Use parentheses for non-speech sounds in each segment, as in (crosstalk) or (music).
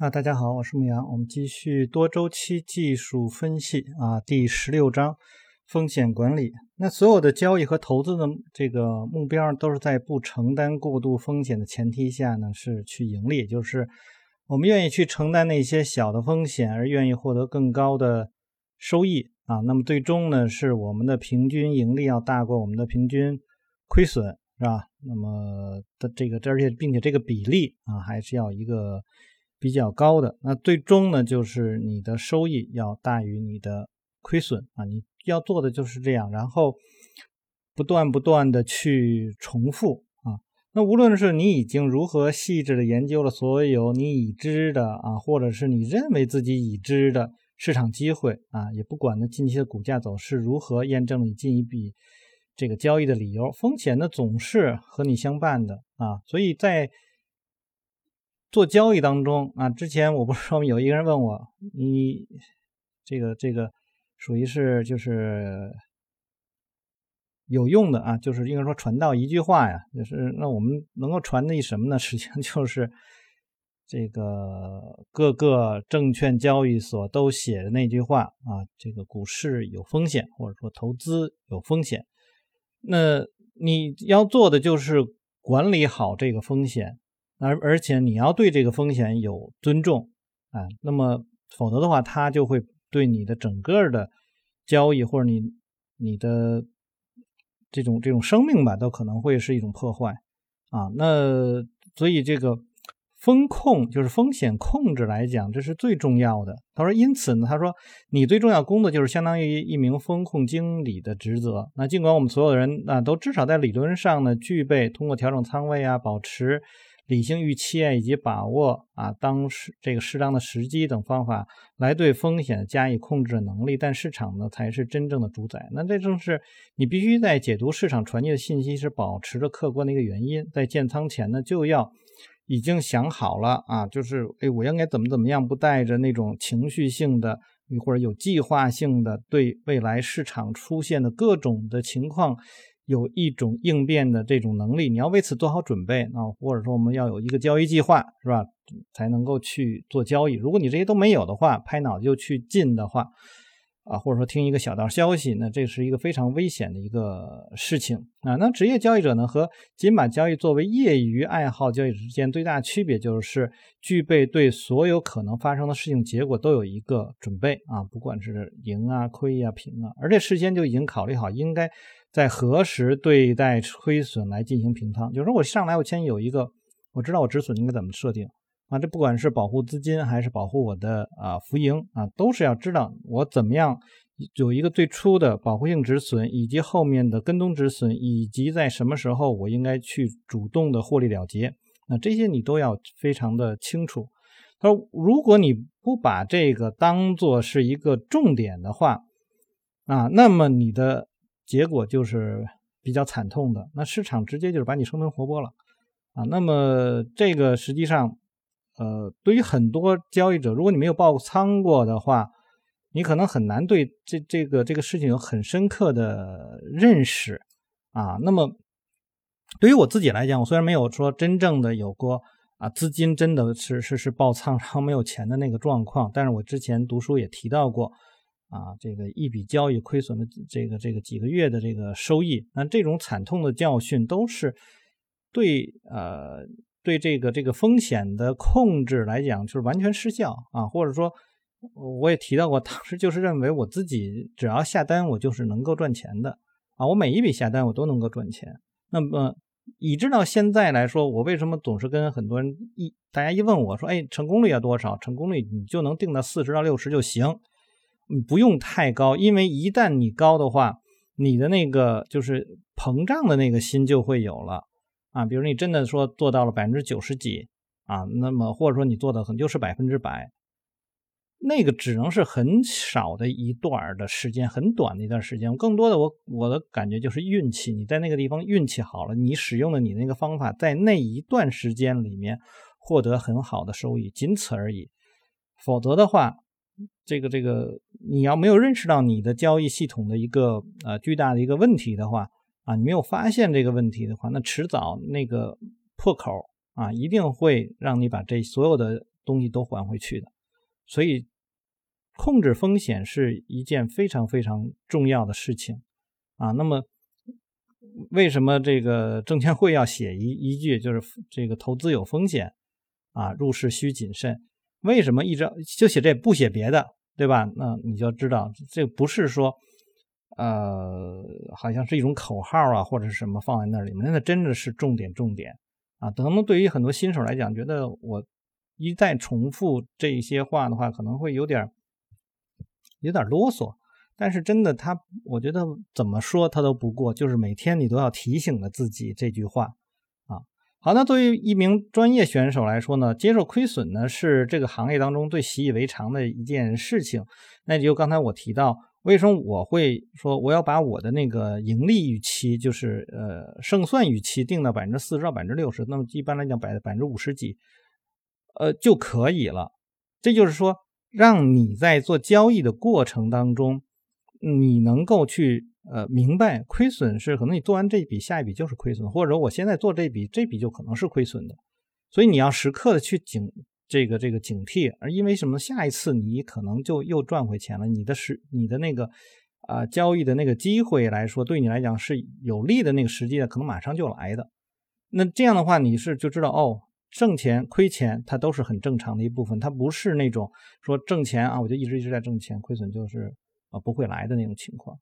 啊，大家好，我是牧羊，我们继续多周期技术分析啊，第十六章风险管理。那所有的交易和投资的这个目标都是在不承担过度风险的前提下呢，是去盈利，就是我们愿意去承担那些小的风险，而愿意获得更高的收益啊。那么最终呢，是我们的平均盈利要大过我们的平均亏损，是吧？那么的这个，而且并且这个比例啊，还是要一个。比较高的，那最终呢，就是你的收益要大于你的亏损啊！你要做的就是这样，然后不断不断的去重复啊。那无论是你已经如何细致的研究了所有你已知的啊，或者是你认为自己已知的市场机会啊，也不管呢近期的股价走势如何验证你进一笔这个交易的理由，风险呢总是和你相伴的啊，所以在。做交易当中啊，之前我不是说有一个人问我，你这个这个属于是就是有用的啊，就是应该说传道一句话呀，就是那我们能够传递什么呢？(laughs) 实际上就是这个各个证券交易所都写的那句话啊，这个股市有风险，或者说投资有风险，那你要做的就是管理好这个风险。而而且你要对这个风险有尊重啊，那么否则的话，它就会对你的整个的交易或者你你的这种这种生命吧，都可能会是一种破坏啊。那所以这个风控就是风险控制来讲，这是最重要的。他说，因此呢，他说你最重要工作就是相当于一名风控经理的职责。那尽管我们所有人啊，都至少在理论上呢，具备通过调整仓位啊，保持。理性预期啊，以及把握啊当时这个适当的时机等方法来对风险加以控制的能力，但市场呢才是真正的主宰。那这正是你必须在解读市场传递的信息时保持着客观的一个原因。在建仓前呢，就要已经想好了啊，就是哎，我应该怎么怎么样，不带着那种情绪性的或者有计划性的对未来市场出现的各种的情况。有一种应变的这种能力，你要为此做好准备啊，或者说我们要有一个交易计划，是吧？才能够去做交易。如果你这些都没有的话，拍脑子就去进的话，啊，或者说听一个小道消息，那这是一个非常危险的一个事情啊。那职业交易者呢，和仅把交易作为业余爱好交易之间最大区别，就是具备对所有可能发生的事情结果都有一个准备啊，不管是赢啊、亏啊、平啊，而且事先就已经考虑好应该。在何时对待亏损来进行平仓？就是说我上来我先有一个，我知道我止损应该怎么设定啊？这不管是保护资金还是保护我的啊浮盈啊，都是要知道我怎么样有一个最初的保护性止损，以及后面的跟踪止损，以及在什么时候我应该去主动的获利了结。那这些你都要非常的清楚。他说，如果你不把这个当做是一个重点的话啊，那么你的。结果就是比较惨痛的，那市场直接就是把你生吞活剥了啊。那么这个实际上，呃，对于很多交易者，如果你没有爆仓过的话，你可能很难对这这个这个事情有很深刻的认识啊。那么对于我自己来讲，我虽然没有说真正的有过啊资金真的是是是爆仓然后没有钱的那个状况，但是我之前读书也提到过。啊，这个一笔交易亏损的这个这个几个月的这个收益，那这种惨痛的教训都是对呃对这个这个风险的控制来讲就是完全失效啊，或者说我也提到过，当时就是认为我自己只要下单我就是能够赚钱的啊，我每一笔下单我都能够赚钱。那么以至到现在来说，我为什么总是跟很多人一大家一问我说，哎，成功率要多少？成功率你就能定到四十到六十就行。你不用太高，因为一旦你高的话，你的那个就是膨胀的那个心就会有了啊。比如你真的说做到了百分之九十几啊，那么或者说你做的很就是百分之百，那个只能是很少的一段的时间，很短的一段时间。更多的我我的感觉就是运气，你在那个地方运气好了，你使用的你那个方法，在那一段时间里面获得很好的收益，仅此而已。否则的话。这个这个，你要没有认识到你的交易系统的一个呃巨大的一个问题的话啊，你没有发现这个问题的话，那迟早那个破口啊，一定会让你把这所有的东西都还回去的。所以，控制风险是一件非常非常重要的事情啊。那么，为什么这个证监会要写一一句，就是这个投资有风险啊，入市需谨慎？为什么一直就写这不写别的，对吧？那你就知道，这不是说，呃，好像是一种口号啊，或者是什么放在那里面，那真的是重点重点啊。可能对于很多新手来讲，觉得我一再重复这些话的话，可能会有点有点啰嗦。但是真的，他我觉得怎么说他都不过，就是每天你都要提醒着自己这句话啊。好，那对于一名专业选手来说呢，接受亏损呢是这个行业当中最习以为常的一件事情。那就刚才我提到，为什么我会说我要把我的那个盈利预期，就是呃胜算预期定到百分之四十到百分之六十，那么一般来讲百百分之五十几，呃就可以了。这就是说，让你在做交易的过程当中。你能够去呃明白亏损是可能你做完这一笔下一笔就是亏损，或者我现在做这笔这笔就可能是亏损的，所以你要时刻的去警这个这个警惕，而因为什么下一次你可能就又赚回钱了，你的时你的那个啊交易的那个机会来说对你来讲是有利的那个时机可能马上就来的，那这样的话你是就知道哦挣钱亏钱它都是很正常的一部分，它不是那种说挣钱啊我就一直一直在挣钱，亏损就是。啊，不会来的那种情况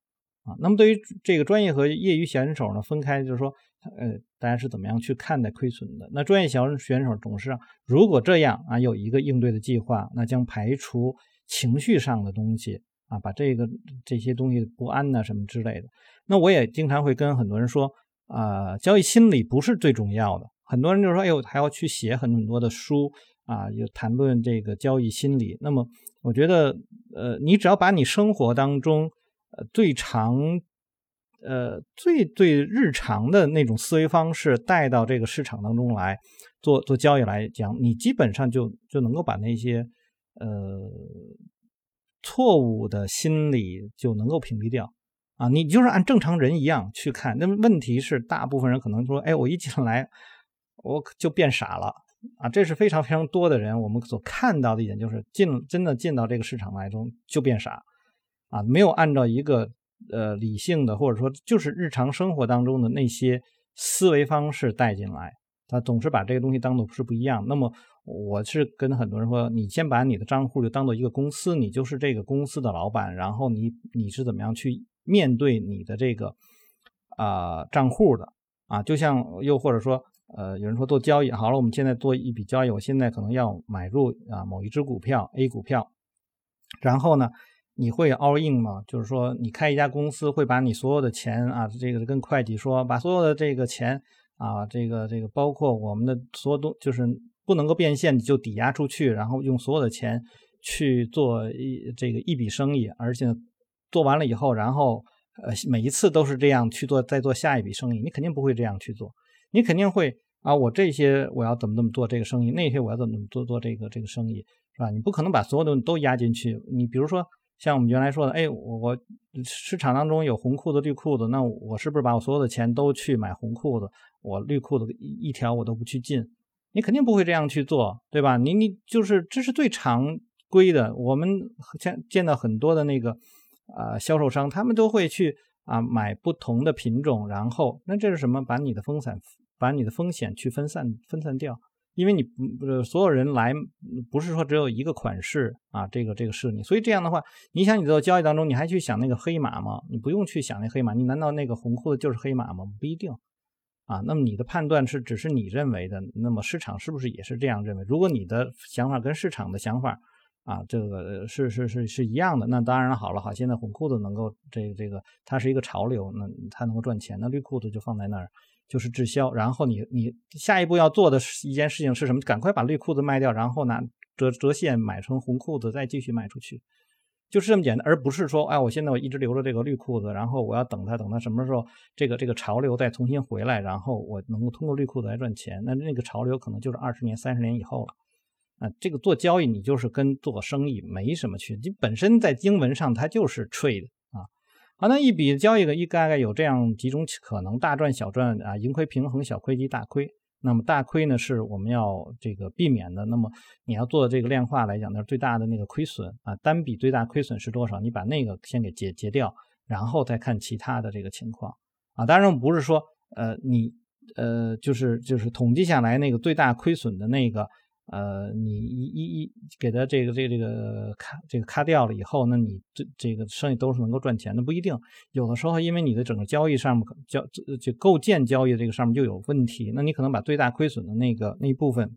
啊。那么对于这个专业和业余选手呢，分开就是说，呃，大家是怎么样去看待亏损的？那专业小选手总是如果这样啊，有一个应对的计划，那将排除情绪上的东西啊，把这个这些东西不安呐什么之类的。那我也经常会跟很多人说啊，交易心理不是最重要的。很多人就说，哎呦，还要去写很很多的书啊，有谈论这个交易心理。那么。我觉得，呃，你只要把你生活当中，呃，最常，呃，最最日常的那种思维方式带到这个市场当中来做做交易来讲，你基本上就就能够把那些，呃，错误的心理就能够屏蔽掉啊。你就是按正常人一样去看。那问题是，大部分人可能说，哎，我一进来，我就变傻了。啊，这是非常非常多的人，我们所看到的一点就是进真的进到这个市场来中就变傻，啊，没有按照一个呃理性的或者说就是日常生活当中的那些思维方式带进来，他总是把这个东西当做是不一样。那么我是跟很多人说，你先把你的账户就当做一个公司，你就是这个公司的老板，然后你你是怎么样去面对你的这个啊账户的啊，就像又或者说。呃，有人说做交易好了，我们现在做一笔交易，我现在可能要买入啊某一只股票 A 股票，然后呢，你会 all in 吗？就是说你开一家公司，会把你所有的钱啊，这个跟会计说，把所有的这个钱啊，这个这个包括我们的所有东，就是不能够变现，你就抵押出去，然后用所有的钱去做一这个一笔生意，而且做完了以后，然后呃每一次都是这样去做，再做下一笔生意，你肯定不会这样去做。你肯定会啊，我这些我要怎么怎么做这个生意，那些我要怎么怎么做做这个这个生意，是吧？你不可能把所有东西都压进去。你比如说像我们原来说的，哎，我我市场当中有红裤子、绿裤子，那我是不是把我所有的钱都去买红裤子，我绿裤子一一条我都不去进？你肯定不会这样去做，对吧？你你就是这是最常规的。我们见见到很多的那个啊销售商，他们都会去啊买不同的品种，然后那这是什么？把你的风险。把你的风险去分散分散掉，因为你不所有人来不是说只有一个款式啊，这个这个是你，所以这样的话，你想你做交易当中你还去想那个黑马吗？你不用去想那黑马，你难道那个红裤子就是黑马吗？不一定啊。那么你的判断是只是你认为的，那么市场是不是也是这样认为？如果你的想法跟市场的想法啊，这个是是是是一样的，那当然好了，好，现在红裤子能够这个这个它是一个潮流，那它能够赚钱，那绿裤子就放在那儿。就是滞销，然后你你下一步要做的一件事情是什么？赶快把绿裤子卖掉，然后拿折折现买成红裤子，再继续卖出去，就是这么简单，而不是说，哎，我现在我一直留着这个绿裤子，然后我要等它，等它什么时候这个这个潮流再重新回来，然后我能够通过绿裤子来赚钱。那那个潮流可能就是二十年、三十年以后了。啊，这个做交易你就是跟做生意没什么区别，你本身在经文上它就是 trade。好，那一笔交易的一大概有这样几种可能：大赚、小赚啊，盈亏平衡、小亏及大亏那么大亏呢是我们要这个避免的。那么你要做的这个量化来讲，那最大的那个亏损啊，单笔最大亏损是多少？你把那个先给结结掉，然后再看其他的这个情况啊。当然我们不是说呃你呃就是就是统计下来那个最大亏损的那个。呃，你一一一给他这个这个这个卡这个卡掉了以后，那你这这个生意都是能够赚钱的，不一定。有的时候，因为你的整个交易上面交就构建交易这个上面就有问题，那你可能把最大亏损的那个那一部分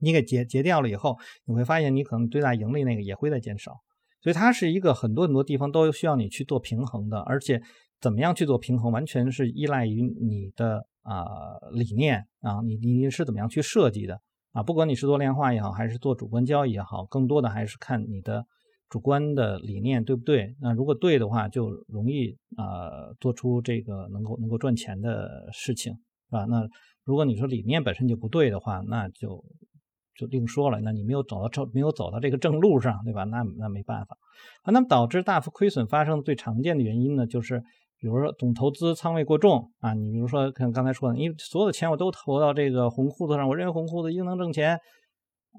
你给结结掉了以后，你会发现你可能最大盈利那个也会在减少。所以它是一个很多很多地方都需要你去做平衡的，而且怎么样去做平衡，完全是依赖于你的啊理念啊，你你你是怎么样去设计的。啊，不管你是做量化也好，还是做主观交易也好，更多的还是看你的主观的理念对不对。那如果对的话，就容易啊做出这个能够能够赚钱的事情，是吧？那如果你说理念本身就不对的话，那就就另说了。那你没有走到正没有走到这个正路上，对吧？那那没办法。啊，那么导致大幅亏损发生最常见的原因呢，就是。比如说总投资仓位过重啊，你比如说像刚才说的，因为所有的钱我都投到这个红裤子上，我认为红裤子一定能挣钱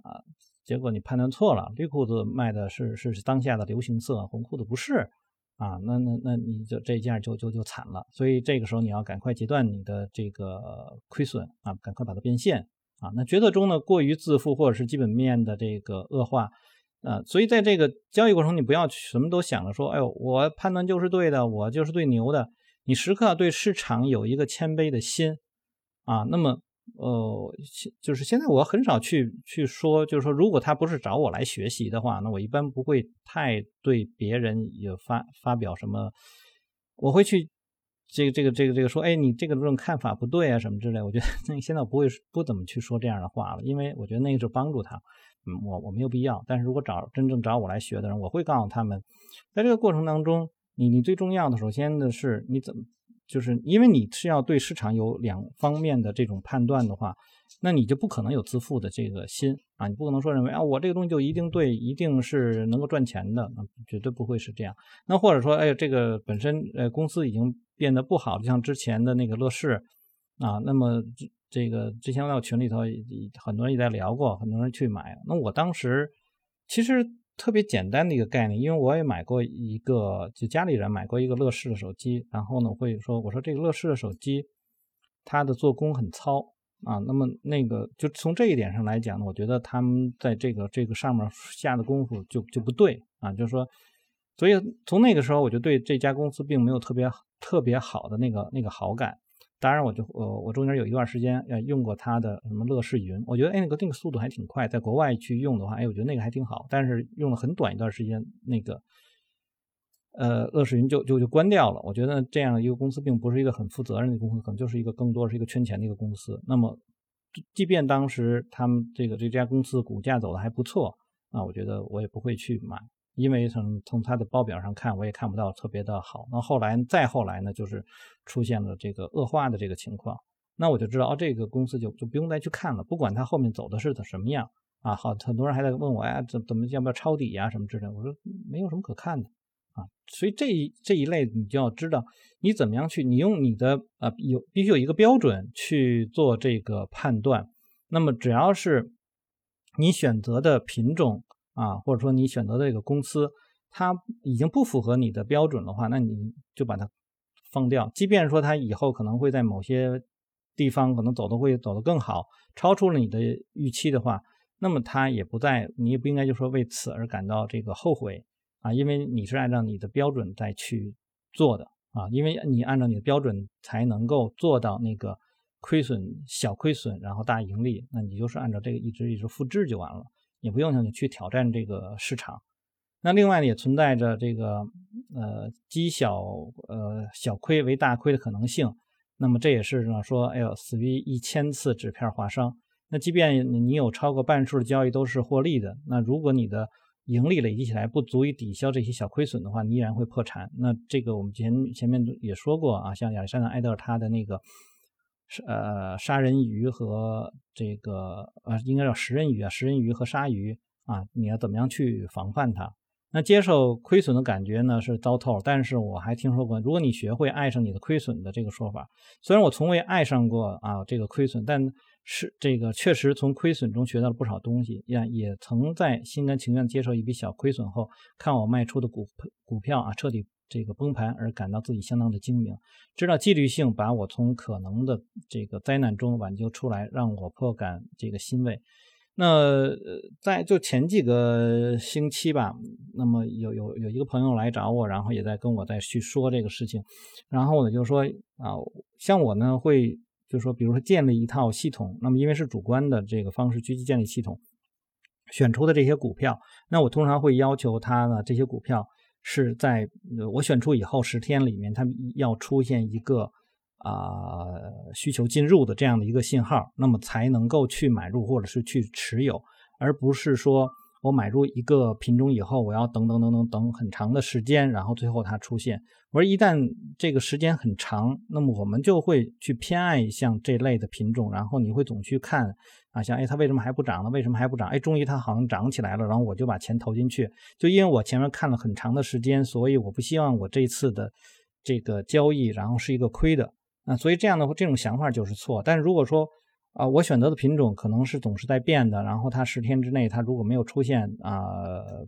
啊，结果你判断错了，绿裤子卖的是是当下的流行色，红裤子不是啊，那那那你就这件就就就惨了，所以这个时候你要赶快截断你的这个亏损啊，赶快把它变现啊，那决策中呢过于自负或者是基本面的这个恶化。啊，所以在这个交易过程，你不要什么都想着说，哎呦，我判断就是对的，我就是最牛的。你时刻对市场有一个谦卑的心啊。那么，呃，就是现在我很少去去说，就是说，如果他不是找我来学习的话，那我一般不会太对别人有发发表什么，我会去这个这个这个这个说，哎，你这个这种看法不对啊，什么之类。我觉得那 (laughs) 现在我不会不怎么去说这样的话了，因为我觉得那个是帮助他。嗯，我我没有必要。但是如果找真正找我来学的人，我会告诉他们，在这个过程当中，你你最重要的，首先的是你怎么，就是因为你是要对市场有两方面的这种判断的话，那你就不可能有自负的这个心啊，你不可能说认为啊，我这个东西就一定对，一定是能够赚钱的，那绝对不会是这样。那或者说，哎，这个本身呃公司已经变得不好，就像之前的那个乐视啊，那么。这个之前在群里头，很多人也在聊过，很多人去买。那我当时其实特别简单的一个概念，因为我也买过一个，就家里人买过一个乐视的手机，然后呢会说，我说这个乐视的手机，它的做工很糙啊。那么那个就从这一点上来讲呢，我觉得他们在这个这个上面下的功夫就就不对啊，就是说，所以从那个时候我就对这家公司并没有特别特别好的那个那个好感。当然，我就呃，我中间有一段时间呃用过它的什么乐视云，我觉得哎那个那个速度还挺快，在国外去用的话，哎我觉得那个还挺好。但是用了很短一段时间，那个呃乐视云就就就关掉了。我觉得这样一个公司并不是一个很负责任的公司，可能就是一个更多是一个圈钱的一个公司。那么，即便当时他们这个这家公司股价走的还不错啊，我觉得我也不会去买。因为从从它的报表上看，我也看不到特别的好。那后来再后来呢，就是出现了这个恶化的这个情况。那我就知道，哦，这个公司就就不用再去看了。不管它后面走的是什么样啊，好，很多人还在问我，哎，怎怎么要不要抄底呀，什么之类。我说没有什么可看的啊。所以这一这一类你就要知道，你怎么样去，你用你的呃有必须有一个标准去做这个判断。那么只要是你选择的品种。啊，或者说你选择的这个公司，它已经不符合你的标准的话，那你就把它放掉。即便说它以后可能会在某些地方可能走的会走得更好，超出了你的预期的话，那么它也不在，你也不应该就说为此而感到这个后悔啊，因为你是按照你的标准再去做的啊，因为你按照你的标准才能够做到那个亏损小亏损，然后大盈利，那你就是按照这个一直一直复制就完了。也不用想去挑战这个市场，那另外呢也存在着这个呃积小呃小亏为大亏的可能性，那么这也是呢说，哎呦死于一千次纸片划伤。那即便你有超过半数的交易都是获利的，那如果你的盈利累积起来不足以抵消这些小亏损的话，你依然会破产。那这个我们前前面也说过啊，像亚历山大埃德尔他的那个。呃，杀人鱼和这个呃，应该叫食人鱼啊，食人鱼和鲨鱼啊，你要怎么样去防范它。那接受亏损的感觉呢是糟透，但是我还听说过，如果你学会爱上你的亏损的这个说法，虽然我从未爱上过啊这个亏损，但是这个确实从亏损中学到了不少东西，也也曾在心甘情愿接受一笔小亏损后，看我卖出的股股票啊彻底这个崩盘而感到自己相当的精明，知道纪律性把我从可能的这个灾难中挽救出来，让我颇感这个欣慰。那在就前几个星期吧，那么有有有一个朋友来找我，然后也在跟我再去说这个事情，然后呢就说啊，像我呢会就是说，比如说建立一套系统，那么因为是主观的这个方式去建立系统，选出的这些股票，那我通常会要求他呢这些股票是在我选出以后十天里面，它要出现一个。啊，需求进入的这样的一个信号，那么才能够去买入或者是去持有，而不是说我买入一个品种以后，我要等等等等等很长的时间，然后最后它出现。我说一旦这个时间很长，那么我们就会去偏爱像这类的品种，然后你会总去看啊，像哎它为什么还不涨呢？为什么还不涨？哎，终于它好像涨起来了，然后我就把钱投进去。就因为我前面看了很长的时间，所以我不希望我这次的这个交易然后是一个亏的。啊，所以这样的话这种想法就是错。但是如果说啊，我选择的品种可能是总是在变的，然后它十天之内它如果没有出现啊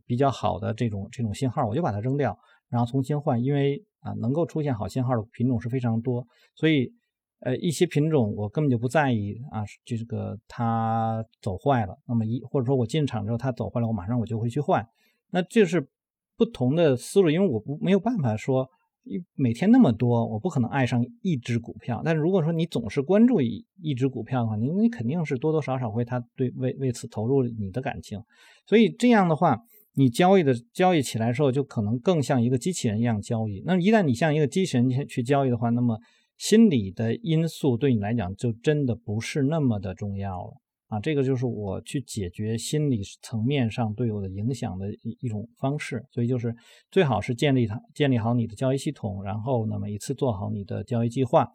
比较好的这种这种信号，我就把它扔掉，然后重新换。因为啊，能够出现好信号的品种是非常多，所以呃一些品种我根本就不在意啊，这个它走坏了，那么一或者说我进场之后它走坏了，我马上我就会去换。那这是不同的思路，因为我不没有办法说。一每天那么多，我不可能爱上一只股票。但是如果说你总是关注一一只股票的话，你你肯定是多多少少会他对为为此投入你的感情。所以这样的话，你交易的交易起来之后，就可能更像一个机器人一样交易。那一旦你像一个机器人去交易的话，那么心理的因素对你来讲就真的不是那么的重要了。啊，这个就是我去解决心理层面上对我的影响的一一种方式，所以就是最好是建立它，建立好你的交易系统，然后呢，每一次做好你的交易计划，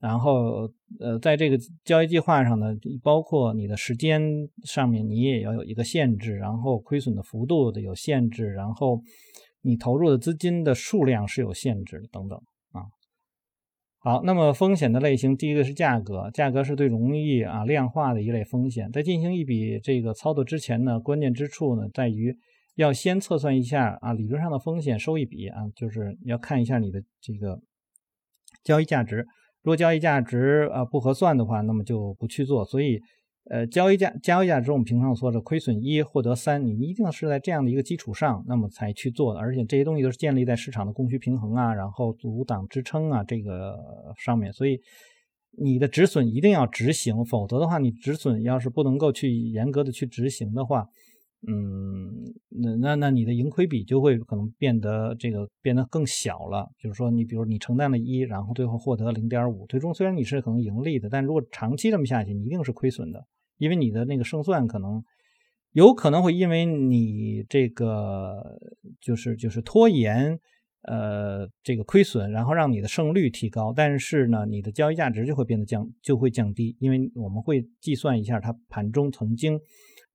然后呃，在这个交易计划上呢，包括你的时间上面，你也要有一个限制，然后亏损的幅度的有限制，然后你投入的资金的数量是有限制等等。好，那么风险的类型，第一个是价格，价格是最容易啊量化的一类风险。在进行一笔这个操作之前呢，关键之处呢在于要先测算一下啊理论上的风险收益比啊，就是要看一下你的这个交易价值。如果交易价值啊不合算的话，那么就不去做。所以。呃，交易价交易价值，我们平常说的亏损一获得三，你一定是在这样的一个基础上，那么才去做的。而且这些东西都是建立在市场的供需平衡啊，然后阻挡支撑啊这个上面。所以你的止损一定要执行，否则的话，你止损要是不能够去严格的去执行的话，嗯，那那那你的盈亏比就会可能变得这个变得更小了。就是说，你比如你承担了一，然后最后获得零点五，最终虽然你是可能盈利的，但如果长期这么下去，你一定是亏损的。因为你的那个胜算可能有可能会因为你这个就是就是拖延，呃，这个亏损，然后让你的胜率提高，但是呢，你的交易价值就会变得降，就会降低，因为我们会计算一下它盘中曾经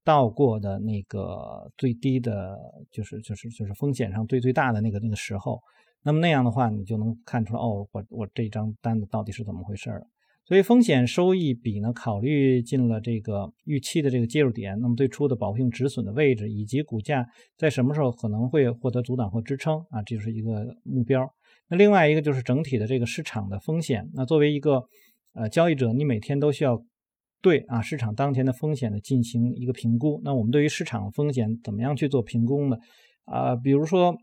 到过的那个最低的，就是就是就是风险上最最大的那个那个时候，那么那样的话，你就能看出来，哦，我我这张单子到底是怎么回事了。所以风险收益比呢，考虑进了这个预期的这个介入点，那么最初的保护性止损的位置，以及股价在什么时候可能会获得阻挡或支撑啊，这就是一个目标。那另外一个就是整体的这个市场的风险。那作为一个呃交易者，你每天都需要对啊市场当前的风险呢进行一个评估。那我们对于市场风险怎么样去做评估呢？啊，比如说。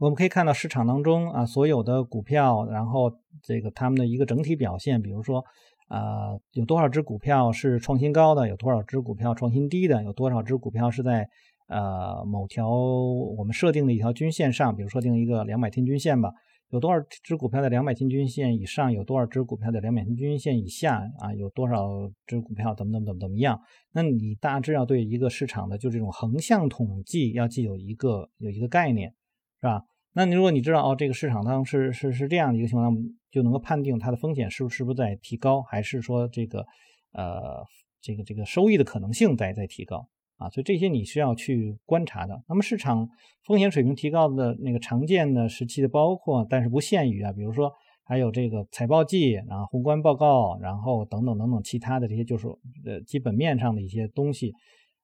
我们可以看到市场当中啊，所有的股票，然后这个它们的一个整体表现，比如说，啊，有多少只股票是创新高的，有多少只股票创新低的，有多少只股票是在呃某条我们设定的一条均线上，比如设定一个两百天均线吧，有多少只股票在两百天均线以上，有多少只股票在两百天均线以下啊，有多少只股票怎么怎么怎么怎么样？那你大致要对一个市场的就这种横向统计要既有一个有一个概念。是吧？那你如果你知道哦，这个市场当中是是是这样的一个情况，那么就能够判定它的风险是不是不是在提高，还是说这个呃这个这个收益的可能性在在提高啊，所以这些你需要去观察的。那么市场风险水平提高的那个常见的时期的包括，但是不限于啊，比如说还有这个财报季，然后宏观报告，然后等等等等其他的这些就是呃基本面上的一些东西。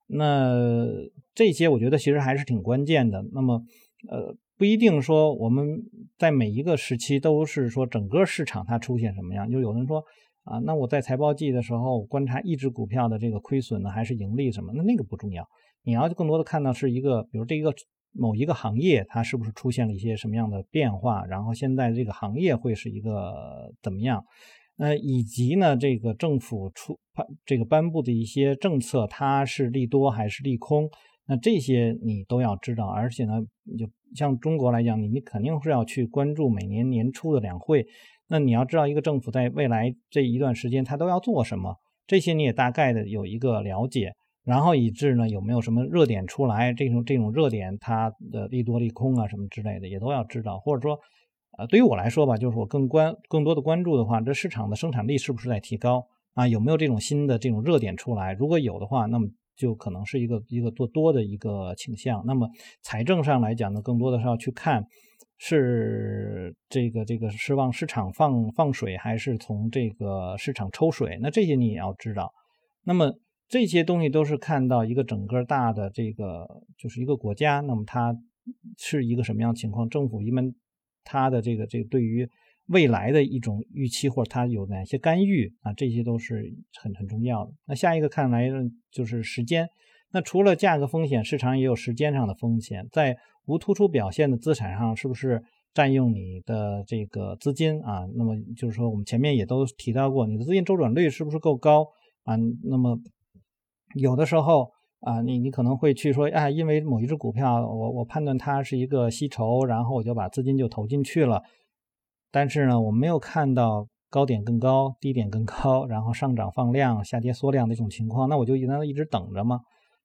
那这些我觉得其实还是挺关键的。那么呃不一定说我们在每一个时期都是说整个市场它出现什么样，就有人说。啊，那我在财报季的时候观察一只股票的这个亏损呢，还是盈利什么？那那个不重要，你要更多的看到是一个，比如这一个某一个行业它是不是出现了一些什么样的变化，然后现在这个行业会是一个怎么样？呃，以及呢这个政府出这个颁布的一些政策，它是利多还是利空？那这些你都要知道，而且呢，就像中国来讲，你你肯定是要去关注每年年初的两会。那你要知道，一个政府在未来这一段时间，它都要做什么，这些你也大概的有一个了解，然后以致呢，有没有什么热点出来，这种这种热点它的利多利空啊什么之类的，也都要知道。或者说，呃，对于我来说吧，就是我更关更多的关注的话，这市场的生产力是不是在提高啊？有没有这种新的这种热点出来？如果有的话，那么就可能是一个一个做多的一个倾向。那么财政上来讲呢，更多的是要去看。是这个这个是往市场放放水，还是从这个市场抽水？那这些你也要知道。那么这些东西都是看到一个整个大的这个就是一个国家，那么它是一个什么样情况？政府一般它的这个这个对于未来的一种预期，或者它有哪些干预啊？这些都是很很重要的。那下一个看来就是时间。那除了价格风险，市场也有时间上的风险，在无突出表现的资产上，是不是占用你的这个资金啊？那么就是说，我们前面也都提到过，你的资金周转率是不是够高啊？那么有的时候啊，你你可能会去说，啊，因为某一只股票，我我判断它是一个吸筹，然后我就把资金就投进去了，但是呢，我没有看到高点更高，低点更高，然后上涨放量，下跌缩量的一种情况，那我就一直一直等着嘛。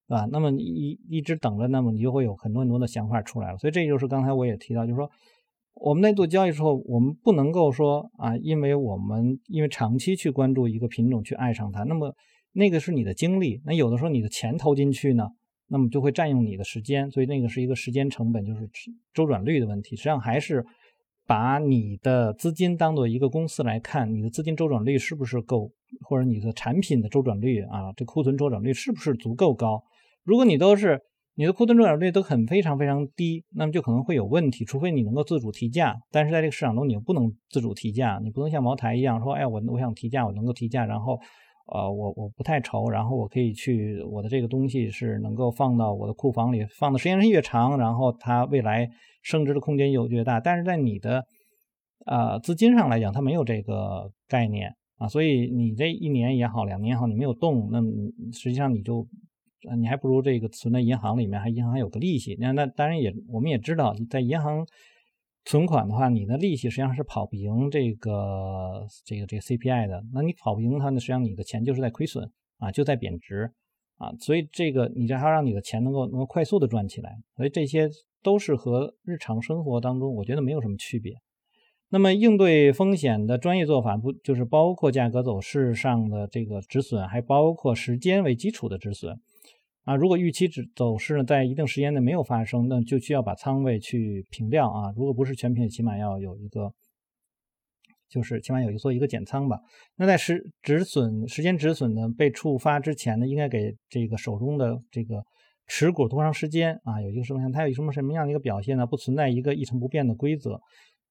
是吧？那么你一一直等着，那么你就会有很多很多的想法出来了。所以这就是刚才我也提到，就是说我们在做交易时候，我们不能够说啊，因为我们因为长期去关注一个品种去爱上它，那么那个是你的精力。那有的时候你的钱投进去呢，那么就会占用你的时间，所以那个是一个时间成本，就是周转率的问题。实际上还是把你的资金当做一个公司来看，你的资金周转率是不是够，或者你的产品的周转率啊，这库存周转率是不是足够高？如果你都是你的库存周转率都很非常非常低，那么就可能会有问题。除非你能够自主提价，但是在这个市场中你又不能自主提价，你不能像茅台一样说，哎，我我想提价，我能够提价，然后，呃，我我不太愁，然后我可以去我的这个东西是能够放到我的库房里，放的时间是越长，然后它未来升值的空间又越大。但是在你的呃资金上来讲，它没有这个概念啊，所以你这一年也好，两年也好，你没有动，那实际上你就。你还不如这个存在银行里面，还银行有个利息。那那当然也，我们也知道，在银行存款的话，你的利息实际上是跑不赢这个这个这个 CPI 的。那你跑不赢它，呢实际上你的钱就是在亏损啊，就在贬值啊。所以这个你这还要让你的钱能够能够快速的赚起来。所以这些都是和日常生活当中我觉得没有什么区别。那么应对风险的专业做法，不就是包括价格走势上的这个止损，还包括时间为基础的止损。啊，如果预期指走势呢在一定时间内没有发生，那就需要把仓位去平掉啊。如果不是全平，起码要有一个，就是起码有一个做一个减仓吧。那在时止损时间止损呢被触发之前呢，应该给这个手中的这个持股多长时间啊？有一个什么样它有什么什么样的一个表现呢？不存在一个一成不变的规则。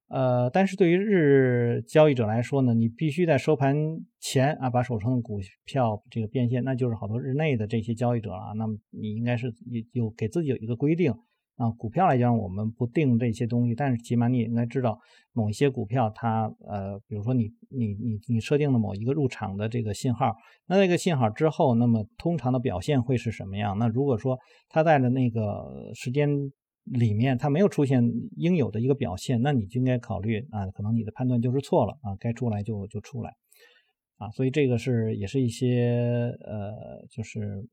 呃，但是对于日交易者来说呢，你必须在收盘前啊把手上的股票这个变现，那就是好多日内的这些交易者啊，那么你应该是有有给自己有一个规定啊。股票来讲，我们不定这些东西，但是起码你也应该知道某一些股票它呃，比如说你你你你设定了某一个入场的这个信号，那那个信号之后，那么通常的表现会是什么样？那如果说它在的那个时间。里面它没有出现应有的一个表现，那你就应该考虑啊，可能你的判断就是错了啊，该出来就就出来啊，所以这个是也是一些呃，就是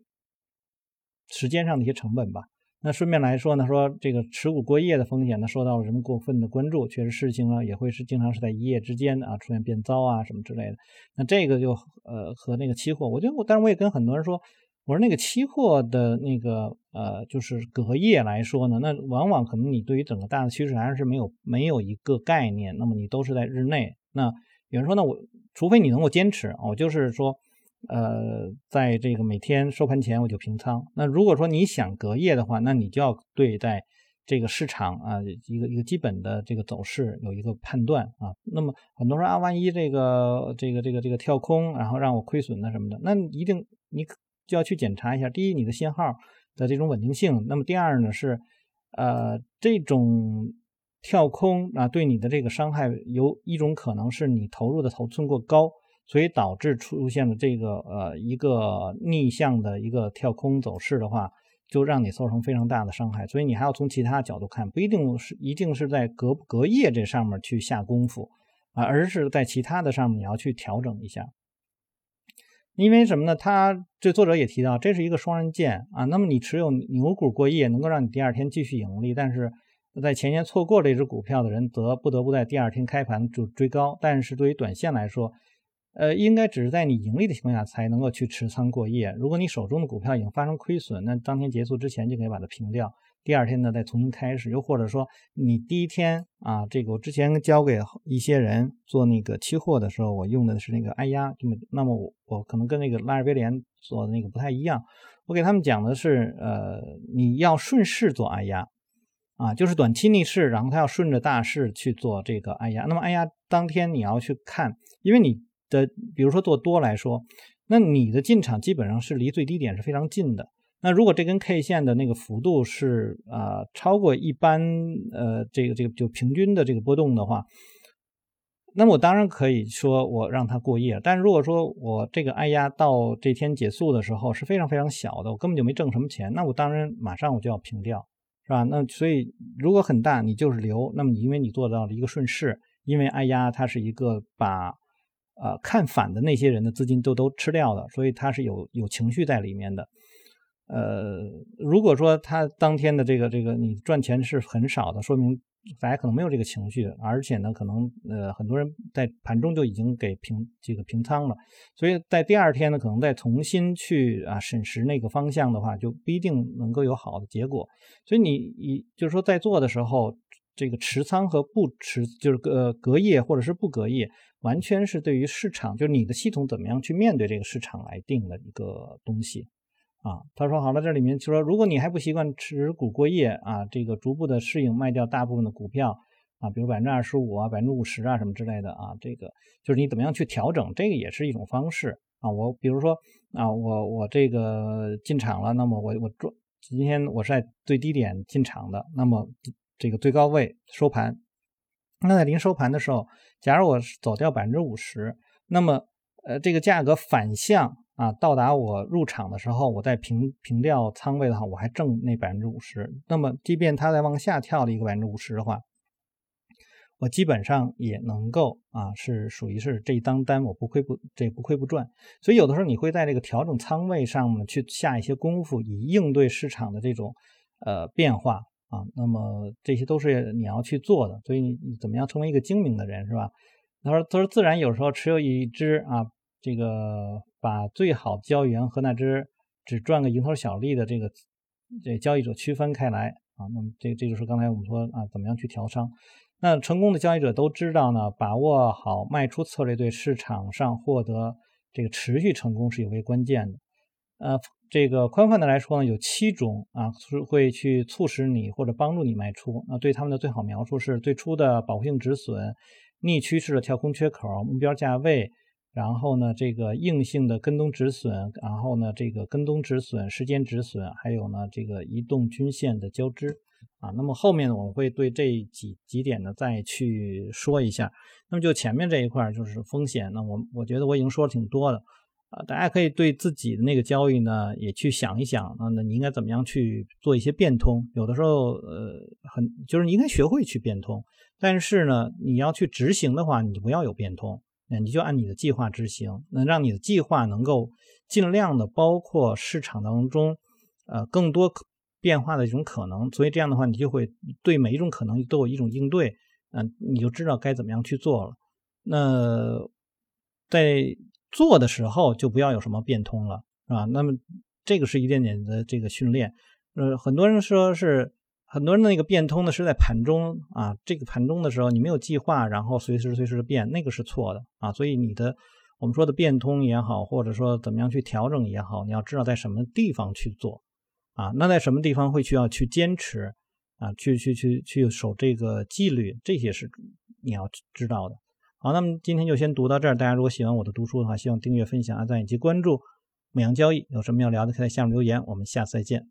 时间上的一些成本吧。那顺便来说呢，说这个持股过夜的风险呢，受到了人们过分的关注，确实事情呢也会是经常是在一夜之间啊出现变糟啊什么之类的。那这个就呃和那个期货，我觉得我，但是我也跟很多人说。我说那个期货的那个呃，就是隔夜来说呢，那往往可能你对于整个大的趋势还是没有没有一个概念，那么你都是在日内。那有人说，那我除非你能够坚持，我就是说，呃，在这个每天收盘前我就平仓。那如果说你想隔夜的话，那你就要对待。这个市场啊，一个一个基本的这个走势有一个判断啊。那么很多人啊，万一这个这个这个这个跳空，然后让我亏损的什么的，那一定你就要去检查一下。第一，你的信号的这种稳定性；那么第二呢，是呃这种跳空啊对你的这个伤害，有一种可能是你投入的头寸过高，所以导致出现了这个呃一个逆向的一个跳空走势的话。就让你造成非常大的伤害，所以你还要从其他角度看，不一定是一定是在隔隔夜这上面去下功夫啊，而是在其他的上面你要去调整一下。因为什么呢？他这作者也提到，这是一个双刃剑啊。那么你持有牛股过夜，能够让你第二天继续盈利，但是在前天错过这只股票的人，则不得不在第二天开盘就追高。但是对于短线来说，呃，应该只是在你盈利的情况下才能够去持仓过夜。如果你手中的股票已经发生亏损，那当天结束之前就可以把它平掉。第二天呢，再重新开始。又或者说，你第一天啊，这个我之前教给一些人做那个期货的时候，我用的是那个按压。那么，那么我我可能跟那个拉尔威廉做的那个不太一样。我给他们讲的是，呃，你要顺势做按压啊，就是短期逆势，然后他要顺着大势去做这个按压。那么按压当天你要去看，因为你。的，比如说做多来说，那你的进场基本上是离最低点是非常近的。那如果这根 K 线的那个幅度是啊超过一般呃这个这个就平均的这个波动的话，那么我当然可以说我让它过夜。但是如果说我这个挨压到这天结束的时候是非常非常小的，我根本就没挣什么钱，那我当然马上我就要平掉，是吧？那所以如果很大，你就是留。那么你因为你做到了一个顺势，因为挨压它是一个把。呃，看反的那些人的资金都都吃掉了，所以他是有有情绪在里面的。呃，如果说他当天的这个这个你赚钱是很少的，说明大家可能没有这个情绪，而且呢，可能呃很多人在盘中就已经给平这个平仓了，所以在第二天呢，可能再重新去啊审视那个方向的话，就不一定能够有好的结果。所以你你就是说在做的时候，这个持仓和不持，就是隔隔夜或者是不隔夜。完全是对于市场，就是你的系统怎么样去面对这个市场来定的一个东西啊。他说好了，这里面就说，如果你还不习惯持股过夜啊，这个逐步的适应卖掉大部分的股票啊，比如百分之二十五啊、百分之五十啊什么之类的啊，这个就是你怎么样去调整，这个也是一种方式啊。我比如说啊，我我这个进场了，那么我我赚，今天我是在最低点进场的，那么这个最高位收盘。那在临收盘的时候，假如我走掉百分之五十，那么呃这个价格反向啊到达我入场的时候，我再平平掉仓位的话，我还挣那百分之五十。那么即便它再往下跳了一个百分之五十的话，我基本上也能够啊是属于是这一单单我不亏不这不亏不赚。所以有的时候你会在这个调整仓位上面去下一些功夫，以应对市场的这种呃变化。啊，那么这些都是你要去做的，所以你你怎么样成为一个精明的人，是吧？他说，他说自然有时候持有一只啊，这个把最好交易员和那只只赚个蝇头小利的这个这交易者区分开来啊。那么这这就是刚才我们说啊，怎么样去调仓？那成功的交易者都知道呢，把握好卖出策略，对市场上获得这个持续成功是尤为关键的。呃。这个宽泛的来说呢，有七种啊，是会去促使你或者帮助你卖出。那对他们的最好描述是最初的保护性止损、逆趋势的跳空缺口、目标价位，然后呢，这个硬性的跟踪止损，然后呢，这个跟踪止损、时间止损，还有呢，这个移动均线的交织啊。那么后面呢，我们会对这几几点呢再去说一下。那么就前面这一块就是风险，那我我觉得我已经说的挺多的。啊，大家可以对自己的那个交易呢，也去想一想啊，那你应该怎么样去做一些变通？有的时候，呃，很就是你应该学会去变通，但是呢，你要去执行的话，你不要有变通，那你就按你的计划执行，能让你的计划能够尽量的包括市场当中，呃，更多变化的一种可能。所以这样的话，你就会对每一种可能都有一种应对，嗯，你就知道该怎么样去做了。那在做的时候就不要有什么变通了，是吧？那么这个是一点点的这个训练。呃，很多人说是很多人的那个变通呢是在盘中啊，这个盘中的时候你没有计划，然后随时随时的变，那个是错的啊。所以你的我们说的变通也好，或者说怎么样去调整也好，你要知道在什么地方去做啊。那在什么地方会需要去坚持啊？去去去去守这个纪律，这些是你要知道的。好，那么今天就先读到这儿。大家如果喜欢我的读书的话，希望订阅、分享、按赞以及关注牧羊交易。有什么要聊的，可以在下面留言。我们下次再见。